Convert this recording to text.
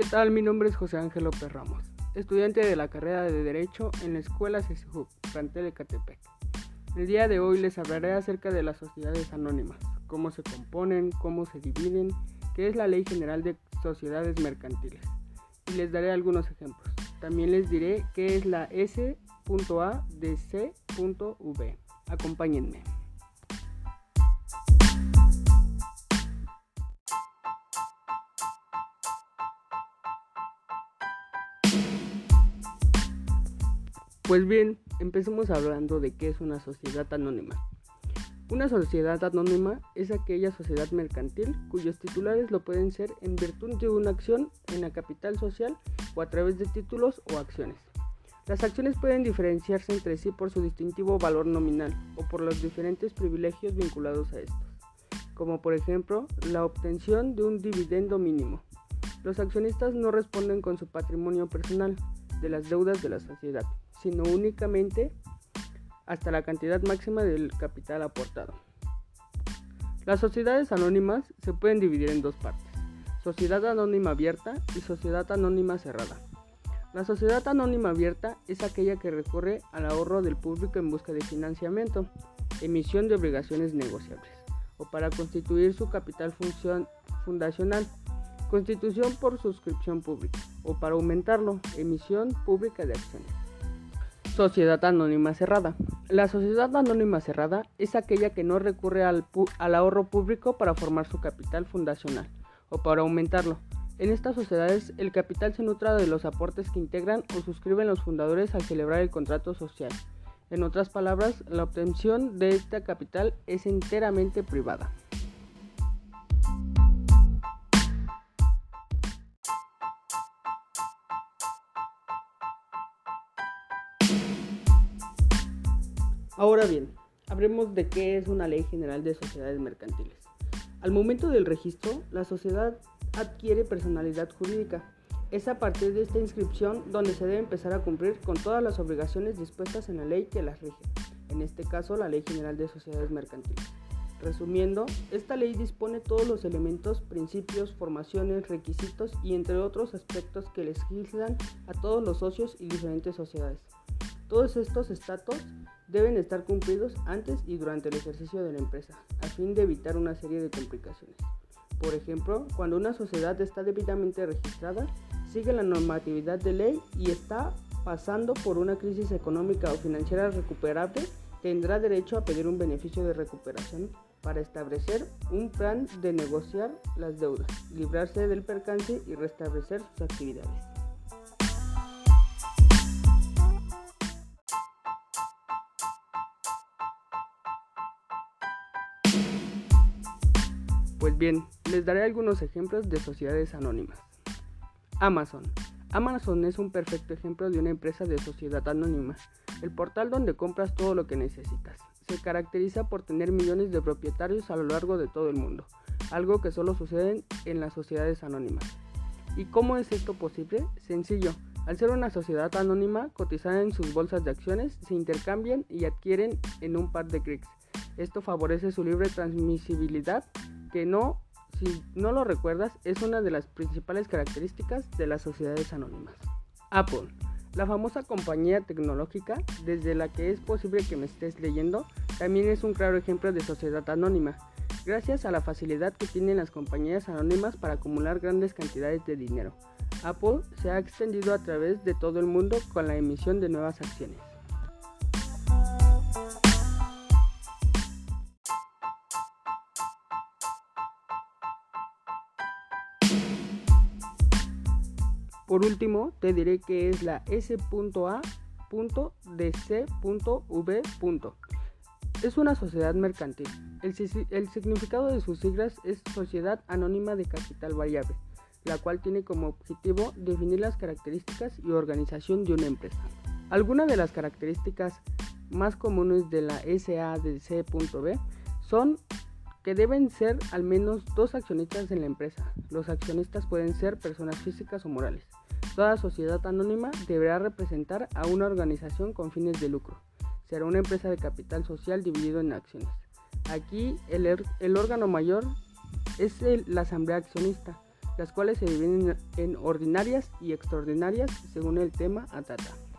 ¿Qué tal? Mi nombre es José Ángel López Ramos, estudiante de la carrera de Derecho en la Escuela CSJUP, plantel de Catepec. El día de hoy les hablaré acerca de las sociedades anónimas, cómo se componen, cómo se dividen, qué es la Ley General de Sociedades Mercantiles, y les daré algunos ejemplos. También les diré qué es la S.A de C.V. Acompáñenme. Pues bien, empecemos hablando de qué es una sociedad anónima. Una sociedad anónima es aquella sociedad mercantil cuyos titulares lo pueden ser en virtud de una acción en la capital social o a través de títulos o acciones. Las acciones pueden diferenciarse entre sí por su distintivo valor nominal o por los diferentes privilegios vinculados a estos, como por ejemplo la obtención de un dividendo mínimo. Los accionistas no responden con su patrimonio personal de las deudas de la sociedad, sino únicamente hasta la cantidad máxima del capital aportado. Las sociedades anónimas se pueden dividir en dos partes, sociedad anónima abierta y sociedad anónima cerrada. La sociedad anónima abierta es aquella que recurre al ahorro del público en busca de financiamiento, emisión de obligaciones negociables o para constituir su capital fundacional, constitución por suscripción pública o para aumentarlo, emisión pública de acciones. Sociedad Anónima Cerrada. La sociedad anónima cerrada es aquella que no recurre al, ahorro público para formar su capital fundacional o para aumentarlo. En estas sociedades el capital se nutra de los aportes que integran o suscriben los fundadores al celebrar el contrato social. En otras palabras, la obtención de este capital es enteramente privada. Ahora bien, hablemos de qué es una ley general de sociedades mercantiles. Al momento del registro, la sociedad adquiere personalidad jurídica. Es a partir de esta inscripción donde se debe empezar a cumplir con todas las obligaciones dispuestas en la ley que las rige, en este caso la Ley General de Sociedades Mercantiles. Resumiendo, esta ley dispone todos los elementos, principios, formaciones, requisitos y entre otros aspectos que legislan a todos los socios y diferentes sociedades. Todos estos estatus deben estar cumplidos antes y durante el ejercicio de la empresa, a fin de evitar una serie de complicaciones. Por ejemplo, cuando una sociedad está debidamente registrada, sigue la normatividad de ley y está pasando por una crisis económica o financiera recuperable, tendrá derecho a pedir un beneficio de recuperación para establecer un plan de negociar las deudas, librarse del percance y restablecer sus actividades. Pues bien, les daré algunos ejemplos de sociedades anónimas. Amazon. Amazon es un perfecto ejemplo de una empresa de sociedad anónima, el portal donde compras todo lo que necesitas. Se caracteriza por tener millones de propietarios a lo largo de todo el mundo, algo que solo sucede en las sociedades anónimas. ¿Y cómo es esto posible? Sencillo. Al ser una sociedad anónima, cotizada en sus bolsas de acciones, se intercambian y adquieren en un par de clics. Esto favorece su libre transmisibilidad que no, si no lo recuerdas, es una de las principales características de las sociedades anónimas. Apple, la famosa compañía tecnológica desde la que es posible que me estés leyendo, también es un claro ejemplo de sociedad anónima, gracias a la facilidad que tienen las compañías anónimas para acumular grandes cantidades de dinero. Apple se ha extendido a través de todo el mundo con la emisión de nuevas acciones. Por último, te diré que es la S.A.DC.V. Es una sociedad mercantil. El, el, significado de sus siglas es Sociedad Anónima de Capital Variable, la cual tiene como objetivo definir las características y organización de una empresa. Algunas de las características más comunes de la SADC.B son que deben ser al menos dos accionistas en la empresa. Los accionistas pueden ser personas físicas o morales. Toda sociedad anónima deberá representar a una organización con fines de lucro. Será una empresa de capital social dividido en acciones. Aquí el, er, órgano mayor es la asamblea accionista. las cuales se dividen en ordinarias y extraordinarias según el tema a tratar.